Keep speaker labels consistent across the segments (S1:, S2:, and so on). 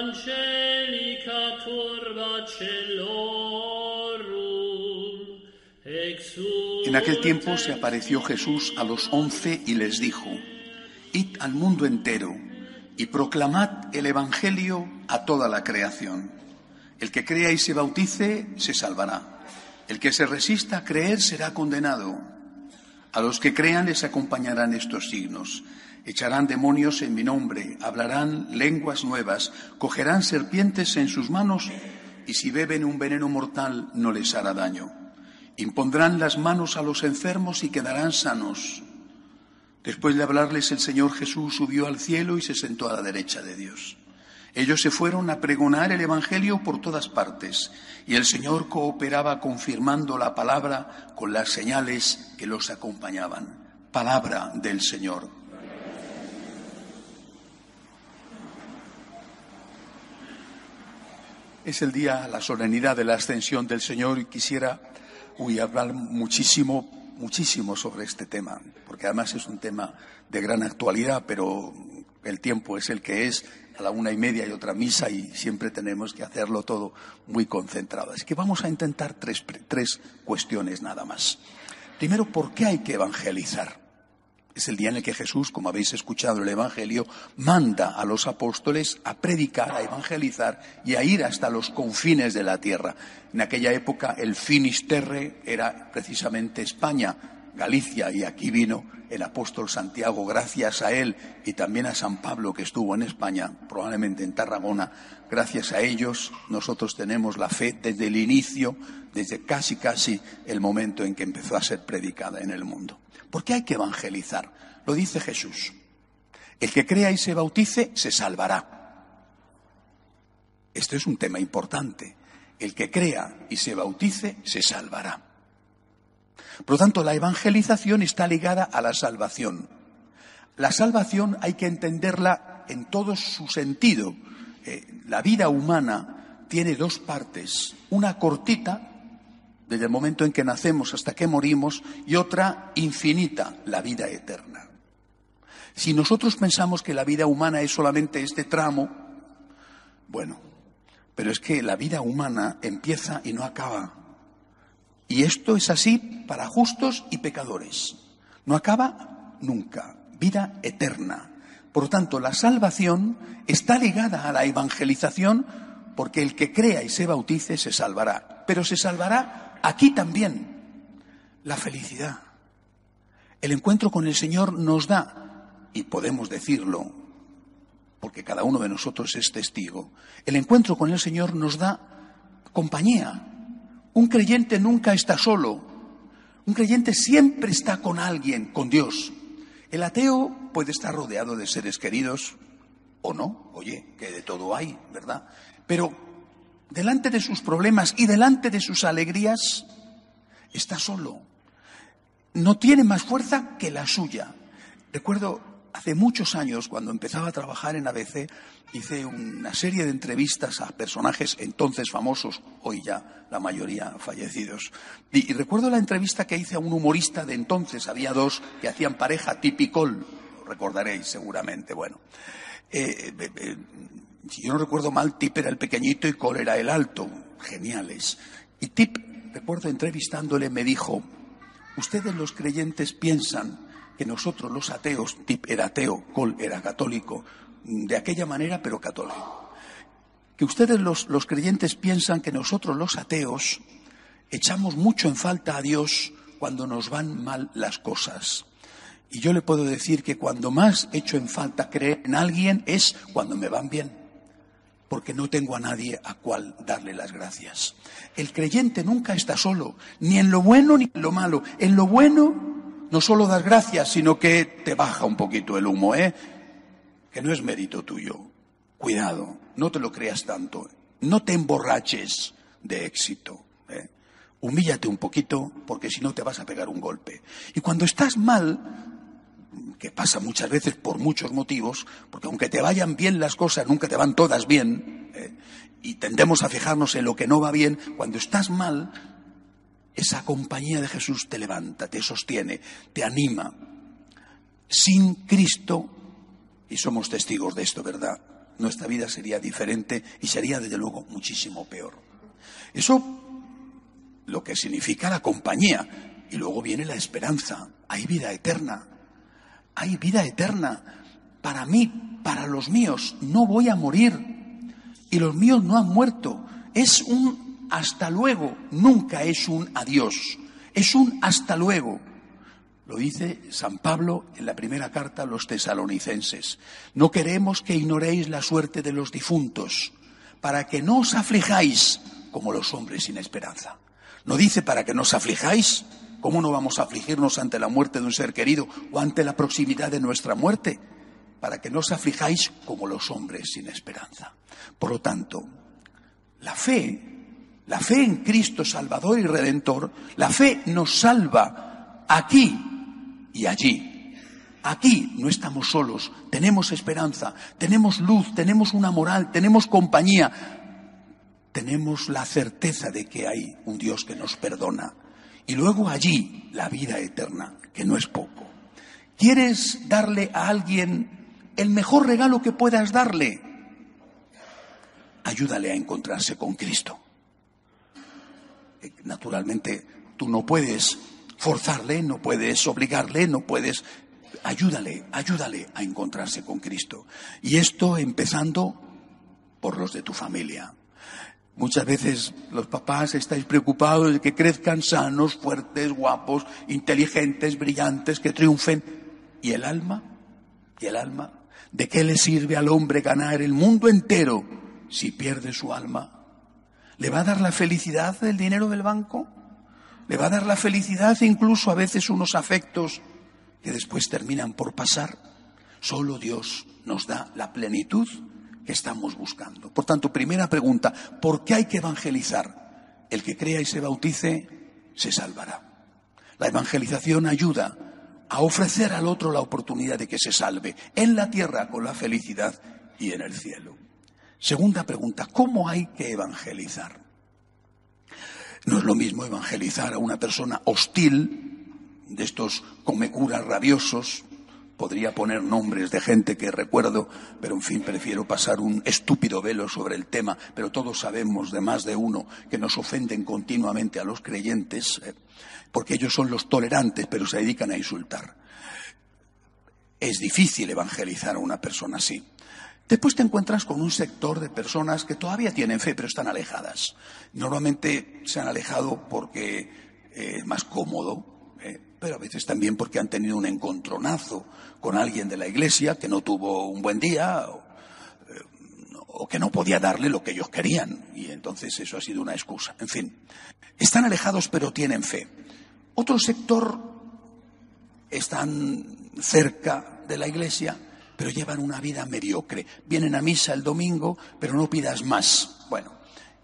S1: Angelica turba celorum.
S2: En aquel tiempo se apareció Jesús a los once y les dijo, Id al mundo entero y proclamad el Evangelio a toda la creación. El que crea y se bautice se salvará. El que se resista a creer será condenado. A los que crean les acompañarán estos signos. Echarán demonios en mi nombre, hablarán lenguas nuevas, cogerán serpientes en sus manos y si beben un veneno mortal no les hará daño. Impondrán las manos a los enfermos y quedarán sanos. Después de hablarles el Señor Jesús subió al cielo y se sentó a la derecha de Dios. Ellos se fueron a pregonar el Evangelio por todas partes y el Señor cooperaba confirmando la palabra con las señales que los acompañaban. Palabra del Señor. Es el día, la solemnidad de la ascensión del Señor y quisiera hablar muchísimo, muchísimo sobre este tema, porque además es un tema de gran actualidad, pero el tiempo es el que es, a la una y media y otra misa y siempre tenemos que hacerlo todo muy concentrado. Así que vamos a intentar tres, tres cuestiones nada más. Primero, ¿por qué hay que evangelizar? Es el día en el que Jesús, como habéis escuchado el Evangelio, manda a los apóstoles a predicar, a evangelizar y a ir hasta los confines de la tierra. En aquella época el Finisterre era precisamente España, Galicia, y aquí vino el apóstol Santiago, gracias a él y también a San Pablo que estuvo en España, probablemente en Tarragona. Gracias a ellos nosotros tenemos la fe desde el inicio, desde casi casi el momento en que empezó a ser predicada en el mundo. ¿Por qué hay que evangelizar? Lo dice Jesús. El que crea y se bautice se salvará. Esto es un tema importante. El que crea y se bautice se salvará. Por lo tanto, la evangelización está ligada a la salvación. La salvación hay que entenderla en todo su sentido. Eh, la vida humana tiene dos partes. Una cortita, desde el momento en que nacemos hasta que morimos, y otra infinita, la vida eterna. Si nosotros pensamos que la vida humana es solamente este tramo, bueno, pero es que la vida humana empieza y no acaba. Y esto es así para justos y pecadores. No acaba nunca. Vida eterna. Por lo tanto, la salvación está ligada a la evangelización porque el que crea y se bautice se salvará. Pero se salvará aquí también. La felicidad. El encuentro con el Señor nos da, y podemos decirlo, porque cada uno de nosotros es testigo, el encuentro con el Señor nos da compañía, un creyente nunca está solo. Un creyente siempre está con alguien, con Dios. El ateo puede estar rodeado de seres queridos o no. Oye, que de todo hay, ¿verdad? Pero delante de sus problemas y delante de sus alegrías, está solo. No tiene más fuerza que la suya. Recuerdo hace muchos años, cuando empezaba a trabajar en ABC, hice una serie de entrevistas a personajes entonces famosos, hoy ya la mayoría fallecidos. Y, recuerdo la entrevista que hice a un humorista de entonces, había dos que hacían pareja tipicol, lo recordaréis seguramente, bueno. Eh, eh, eh, si yo no recuerdo mal, Tip era el pequeñito y Cole era el alto, geniales. Y Tip, recuerdo entrevistándole, me dijo, ustedes los creyentes piensan que nosotros los ateos, Tip era ateo, Cole era católico, de aquella manera, pero católico. Que ustedes los, los creyentes piensan que nosotros los ateos echamos mucho en falta a Dios cuando nos van mal las cosas. Y yo le puedo decir que cuando más echo en falta creer en alguien es cuando me van bien, porque no tengo a nadie a cual darle las gracias. El creyente nunca está solo, ni en lo bueno ni en lo malo. En lo bueno no solo das gracias, sino que te baja un poquito el humo, ¿eh? que no es mérito tuyo. Cuidado, no te lo creas tanto. No te emborraches de éxito. ¿eh? Humíllate un poquito porque si no te vas a pegar un golpe. Y cuando estás mal, que pasa muchas veces por muchos motivos, porque aunque te vayan bien las cosas, nunca te van todas bien, ¿eh? y tendemos a fijarnos en lo que no va bien, cuando estás mal, esa compañía de Jesús te levanta, te sostiene, te anima. Sin Cristo, y somos testigos de esto, ¿verdad? Nuestra vida sería diferente y sería desde luego muchísimo peor. Eso lo que significa la compañía. Y luego viene la esperanza. Hay vida eterna. Hay vida eterna. Para mí, para los míos, no voy a morir. Y los míos no han muerto. Es un hasta luego. Nunca es un adiós. Es un hasta luego. Lo dice San Pablo en la primera carta a los tesalonicenses. No queremos que ignoréis la suerte de los difuntos, para que no os aflijáis como los hombres sin esperanza. No dice para que no os aflijáis. ¿Cómo no vamos a afligirnos ante la muerte de un ser querido o ante la proximidad de nuestra muerte? Para que no os aflijáis como los hombres sin esperanza. Por lo tanto, la fe, la fe en Cristo Salvador y Redentor, la fe nos salva aquí y allí. Aquí no estamos solos, tenemos esperanza, tenemos luz, tenemos una moral, tenemos compañía, tenemos la certeza de que hay un Dios que nos perdona. Y luego allí la vida eterna, que no es poco. ¿Quieres darle a alguien el mejor regalo que puedas darle? Ayúdale a encontrarse con Cristo. Naturalmente, tú no puedes forzarle, no puedes obligarle, no puedes... Ayúdale, ayúdale a encontrarse con Cristo. Y esto empezando por los de tu familia. Muchas veces los papás estáis preocupados de que crezcan sanos, fuertes, guapos, inteligentes, brillantes, que triunfen. ¿Y el alma? ¿Y el alma? ¿De qué le sirve al hombre ganar el mundo entero si pierde su alma? ¿Le va a dar la felicidad el dinero del banco? ¿Le va a dar la felicidad incluso a veces unos afectos que después terminan por pasar? Solo Dios nos da la plenitud que estamos buscando. Por tanto, primera pregunta, ¿por qué hay que evangelizar? El que crea y se bautice se salvará. La evangelización ayuda a ofrecer al otro la oportunidad de que se salve en la tierra con la felicidad y en el cielo. Segunda pregunta, ¿cómo hay que evangelizar? No es lo mismo evangelizar a una persona hostil, de estos comecuras rabiosos, podría poner nombres de gente que recuerdo, pero en fin, prefiero pasar un estúpido velo sobre el tema, pero todos sabemos de más de uno que nos ofenden continuamente a los creyentes, eh, porque ellos son los tolerantes, pero se dedican a insultar. Es difícil evangelizar a una persona así. Después te encuentras con un sector de personas que todavía tienen fe, pero están alejadas. Normalmente se han alejado porque es más cómodo, pero a veces también porque han tenido un encontronazo con alguien de la iglesia que no tuvo un buen día o, eh, que no podía darle lo que ellos querían. Y entonces eso ha sido una excusa. En fin, están alejados pero tienen fe. Otro sector están cerca de la iglesia, pero llevan una vida mediocre. Vienen a misa el domingo, pero no pidas más. Bueno,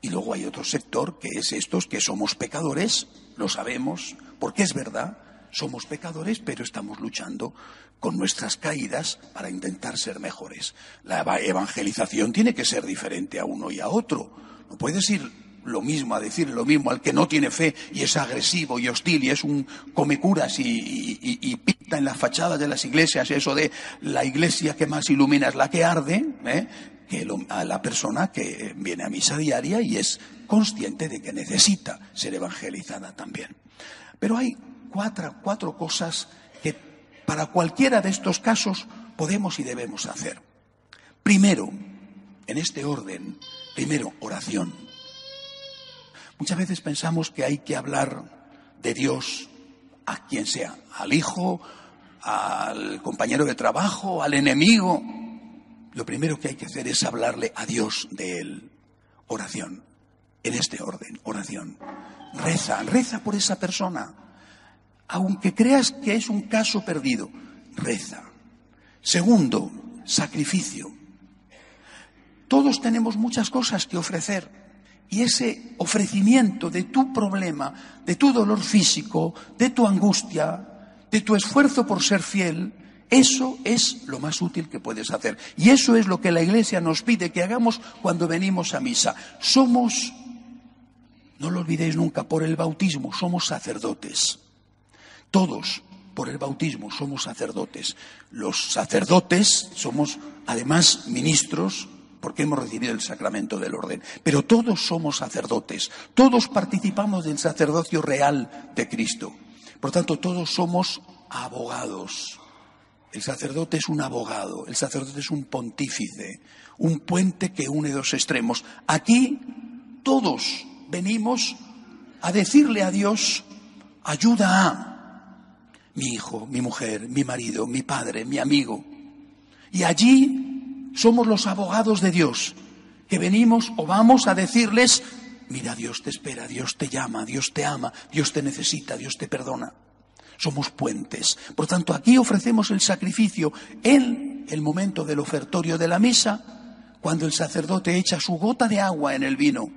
S2: y luego hay otro sector que es estos que somos pecadores, lo sabemos, porque es verdad, somos pecadores, pero estamos luchando con nuestras caídas para intentar ser mejores. La evangelización tiene que ser diferente a uno y a otro. No puedes ir lo mismo a decir lo mismo al que no tiene fe y es agresivo y hostil y es un come curas y, pinta en las fachadas de las iglesias eso de la iglesia que más ilumina es la que arde, ¿eh? que a la persona que viene a misa diaria y es consciente de que necesita ser evangelizada también. Pero hay cuatro, cuatro cosas que para cualquiera de estos casos podemos y debemos hacer. Primero, en este orden, primero, oración. Muchas veces pensamos que hay que hablar de Dios a quien sea, al hijo, al compañero de trabajo, al enemigo. Lo primero que hay que hacer es hablarle a Dios de Él. Oración. En este orden, oración. Reza, reza por esa persona aunque creas que es un caso perdido, reza. Segundo, sacrificio. Todos tenemos muchas cosas que ofrecer y ese ofrecimiento de tu problema, de tu dolor físico, de tu angustia, de tu esfuerzo por ser fiel, eso es lo más útil que puedes hacer. Y eso es lo que la Iglesia nos pide que hagamos cuando venimos a misa. Somos, no lo olvidéis nunca, por el bautismo somos sacerdotes. Todos por el bautismo somos sacerdotes. Los sacerdotes somos además ministros porque hemos recibido el sacramento del orden. Pero todos somos sacerdotes, todos participamos del sacerdocio real de Cristo. Por tanto, todos somos abogados. El sacerdote es un abogado, el sacerdote es un pontífice, un puente que une dos extremos. Aquí todos venimos a decirle a Dios, ayuda a mi hijo, mi mujer, mi marido, mi padre, mi amigo. Y allí somos los abogados de Dios, que venimos o vamos a decirles, mira, Dios te espera, Dios te llama, Dios te ama, Dios te necesita, Dios te perdona. Somos puentes. Por tanto, aquí ofrecemos el sacrificio en el momento del ofertorio de la misa, cuando el sacerdote echa su gota de agua en el vino.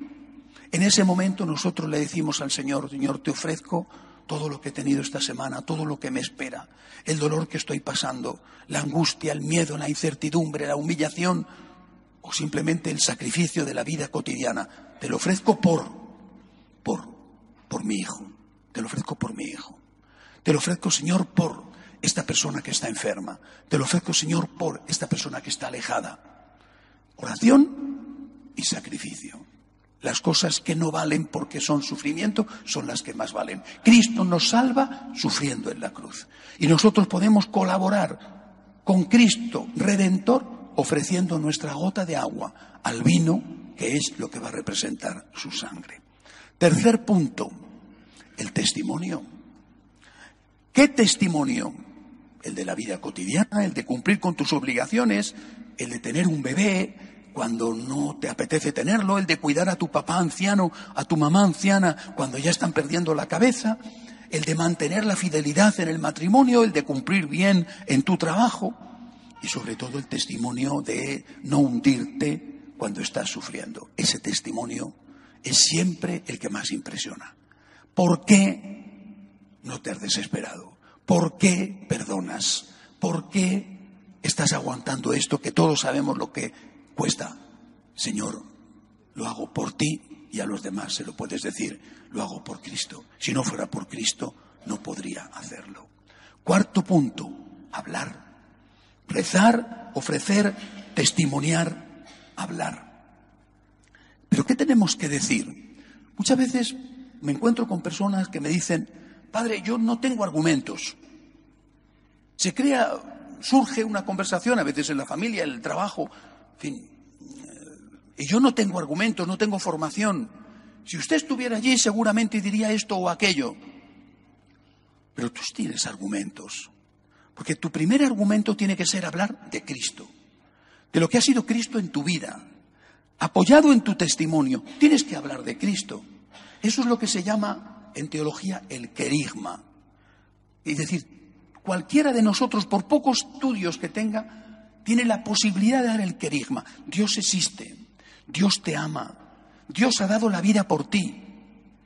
S2: En ese momento nosotros le decimos al Señor, Señor, te ofrezco todo lo que he tenido esta semana, todo lo que me espera, el dolor que estoy pasando, la angustia, el miedo, la incertidumbre, la humillación o simplemente el sacrificio de la vida cotidiana. Te lo ofrezco por, por, por mi hijo. Te lo ofrezco por mi hijo. Te lo ofrezco, Señor, por esta persona que está enferma. Te lo ofrezco, Señor, por esta persona que está alejada. Oración y sacrificio. Las cosas que no valen porque son sufrimiento son las que más valen. Cristo nos salva sufriendo en la cruz. Y nosotros podemos colaborar con Cristo Redentor ofreciendo nuestra gota de agua al vino, que es lo que va a representar su sangre. Tercer punto, el testimonio. ¿Qué testimonio? El de la vida cotidiana, el de cumplir con tus obligaciones, el de tener un bebé, cuando no te apetece tenerlo, el de cuidar a tu papá anciano, a tu mamá anciana, cuando ya están perdiendo la cabeza, el de mantener la fidelidad en el matrimonio, el de cumplir bien en tu trabajo y sobre todo el testimonio de no hundirte cuando estás sufriendo. Ese testimonio es siempre el que más impresiona. ¿Por qué no te has desesperado? ¿Por qué perdonas? ¿Por qué estás aguantando esto que todos sabemos lo que cuesta, Señor, lo hago por ti y a los demás se lo puedes decir, lo hago por Cristo. Si no fuera por Cristo, no podría hacerlo. Cuarto punto, hablar. Rezar, ofrecer, testimoniar, hablar. Pero ¿qué tenemos que decir? Muchas veces me encuentro con personas que me dicen, Padre, yo no tengo argumentos. Se crea, surge una conversación, a veces en la familia, en el trabajo, en fin, y yo no tengo argumentos, no tengo formación. Si usted estuviera allí seguramente diría esto o aquello. Pero tú tienes argumentos. Porque tu primer argumento tiene que ser hablar de Cristo, de lo que ha sido Cristo en tu vida. Apoyado en tu testimonio, tienes que hablar de Cristo. Eso es lo que se llama en teología el querigma. Es decir, cualquiera de nosotros, por pocos estudios que tenga, tiene la posibilidad de dar el querigma. Dios existe, Dios te ama, Dios ha dado la vida por ti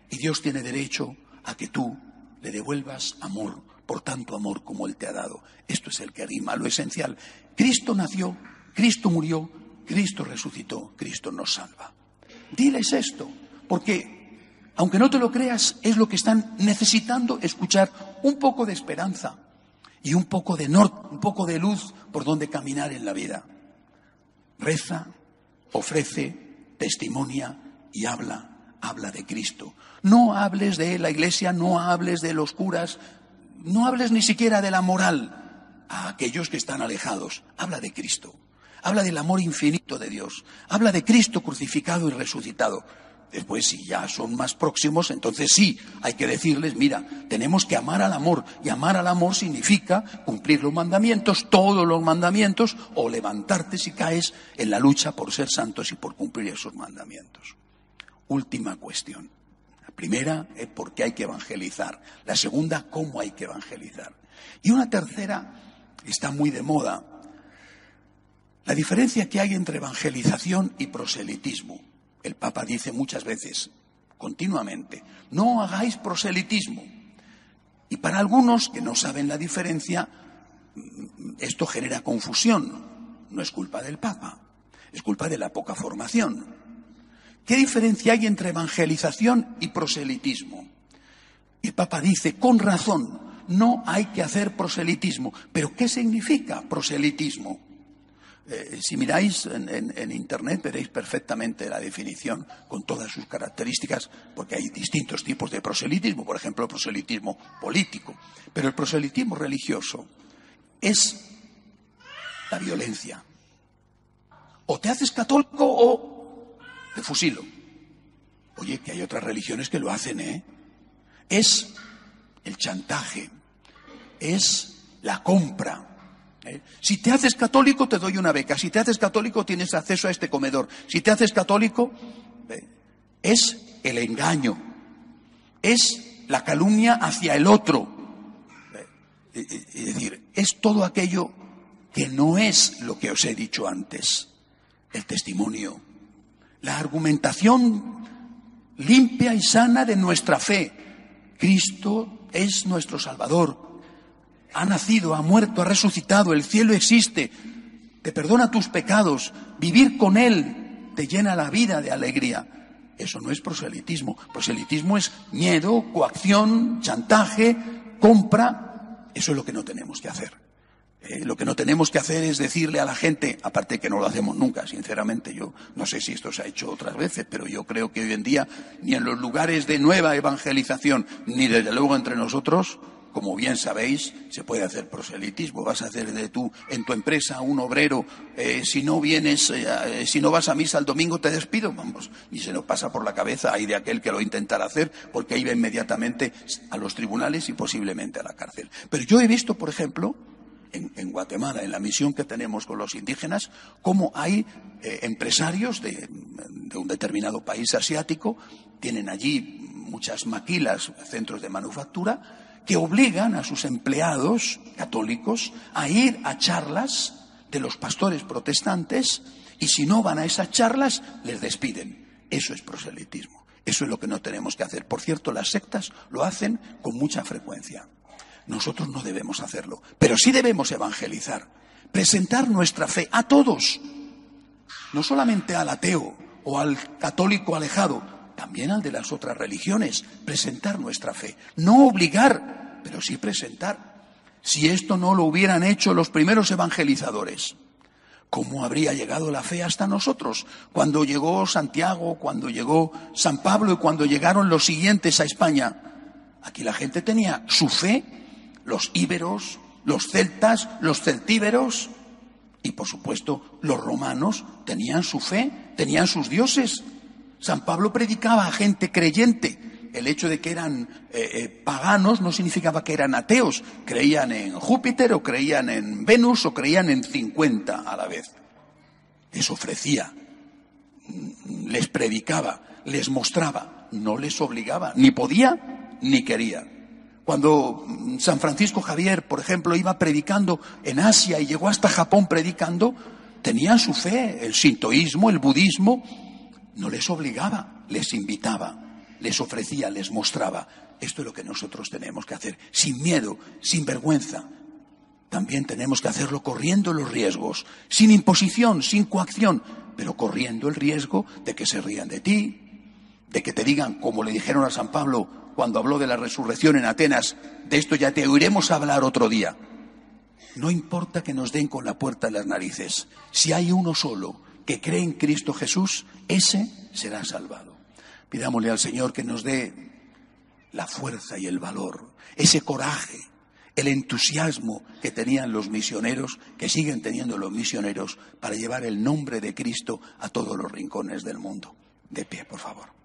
S2: y Dios tiene derecho a que tú le devuelvas amor por tanto amor como Él te ha dado. Esto es el querigma, lo esencial. Cristo nació, Cristo murió, Cristo resucitó, Cristo nos salva. Diles esto, porque aunque no te lo creas, es lo que están necesitando escuchar un poco de esperanza y un poco de norte, un poco de luz por donde caminar en la vida. Reza, ofrece, testimonia y habla, habla de Cristo. No hables de la iglesia, no hables de los curas, no hables ni siquiera de la moral a aquellos que están alejados. Habla de Cristo. Habla del amor infinito de Dios. Habla de Cristo crucificado y resucitado. Después, si ya son más próximos, entonces sí, hay que decirles, mira, tenemos que amar al amor. Y amar al amor significa cumplir los mandamientos, todos los mandamientos, o levantarte si caes en la lucha por ser santos y por cumplir esos mandamientos. Última cuestión. La primera es por qué hay que evangelizar. La segunda, cómo hay que evangelizar. Y una tercera está muy de moda. La diferencia que hay entre evangelización y proselitismo. El Papa dice muchas veces, continuamente, no hagáis proselitismo. Y para algunos que no saben la diferencia, esto genera confusión. No es culpa del Papa, es culpa de la poca formación. ¿Qué diferencia hay entre evangelización y proselitismo? El Papa dice, con razón, no hay que hacer proselitismo. ¿Pero qué significa proselitismo? Eh, si miráis en, Internet veréis perfectamente la definición con todas sus características, porque hay distintos tipos de proselitismo, por ejemplo, el proselitismo político. Pero el proselitismo religioso es la violencia. O te haces católico o te fusilo. Oye, que hay otras religiones que lo hacen, ¿eh? Es el chantaje, es la compra. ¿Eh? Si te haces católico, te doy una beca. Si te haces católico, tienes acceso a este comedor. Si te haces católico, ¿eh? es el engaño, es la calumnia hacia el otro. Es decir, es todo aquello que no es lo que os he dicho antes. El testimonio, la argumentación limpia y sana de nuestra fe. Cristo es nuestro Salvador. Ha nacido, ha muerto, ha resucitado, el cielo existe. Te perdona tus pecados. Vivir con Él te llena la vida de alegría. Eso no es proselitismo. Proselitismo es miedo, coacción, chantaje, compra eso es lo que no tenemos que hacer. Eh, lo que no tenemos que hacer es decirle a la gente, aparte que no lo hacemos nunca, sinceramente, yo no sé si esto se ha hecho otras veces, pero yo creo que hoy en día, ni en los lugares de nueva evangelización, ni desde luego entre nosotros, como bien sabéis, se puede hacer proselitismo. Vas a hacer de tú en tu empresa un obrero. Eh, si no vienes, eh, eh, si no vas a misa el domingo, te despido. Vamos, y se nos pasa por la cabeza ahí de aquel que lo intentará hacer, porque va inmediatamente a los tribunales y posiblemente a la cárcel. Pero yo he visto, por ejemplo, en, Guatemala, en la misión que tenemos con los indígenas, cómo hay empresarios de un determinado país asiático, tienen allí muchas maquilas, centros de manufactura, que obligan a sus empleados católicos a ir a charlas de los pastores protestantes y si no van a esas charlas les despiden. Eso es proselitismo. Eso es lo que no tenemos que hacer. Por cierto, las sectas lo hacen con mucha frecuencia. Nosotros no debemos hacerlo, pero sí debemos evangelizar, presentar nuestra fe a todos, no solamente al ateo o al católico alejado, también al de las otras religiones, presentar nuestra fe. No obligar, pero sí presentar. Si esto no lo hubieran hecho los primeros evangelizadores, ¿cómo habría llegado la fe hasta nosotros? Cuando llegó Santiago, cuando llegó San Pablo y cuando llegaron los siguientes a España. Aquí la gente tenía su fe, los íberos, los celtas, los celtíberos y por supuesto los romanos tenían su fe, tenían sus dioses. San Pablo predicaba a gente creyente. El hecho de que eran eh, eh, paganos no significaba que eran ateos. Creían en Júpiter o creían en Venus o creían en 50 a la vez. Les ofrecía, les predicaba, les mostraba, no les obligaba, ni podía ni quería. Cuando San Francisco Javier, por ejemplo, iba predicando en Asia y llegó hasta Japón predicando, tenían su fe, el sintoísmo, el budismo, no les obligaba, les invitaba, les ofrecía, les mostraba. Esto es lo que nosotros tenemos que hacer, sin miedo, sin vergüenza. También tenemos que hacerlo corriendo los riesgos, sin imposición, sin coacción, pero corriendo el riesgo de que se rían de ti, de que te digan, como le dijeron a San Pablo cuando habló de la resurrección en Atenas, de esto ya te oiremos hablar otro día. No importa que nos den con la puerta en las narices, si hay uno solo que cree en Cristo Jesús, ese será salvado. Pidámosle al Señor que nos dé la fuerza y el valor, ese coraje, el entusiasmo que tenían los misioneros, que siguen teniendo los misioneros, para llevar el nombre de Cristo a todos los rincones del mundo. De pie, por favor.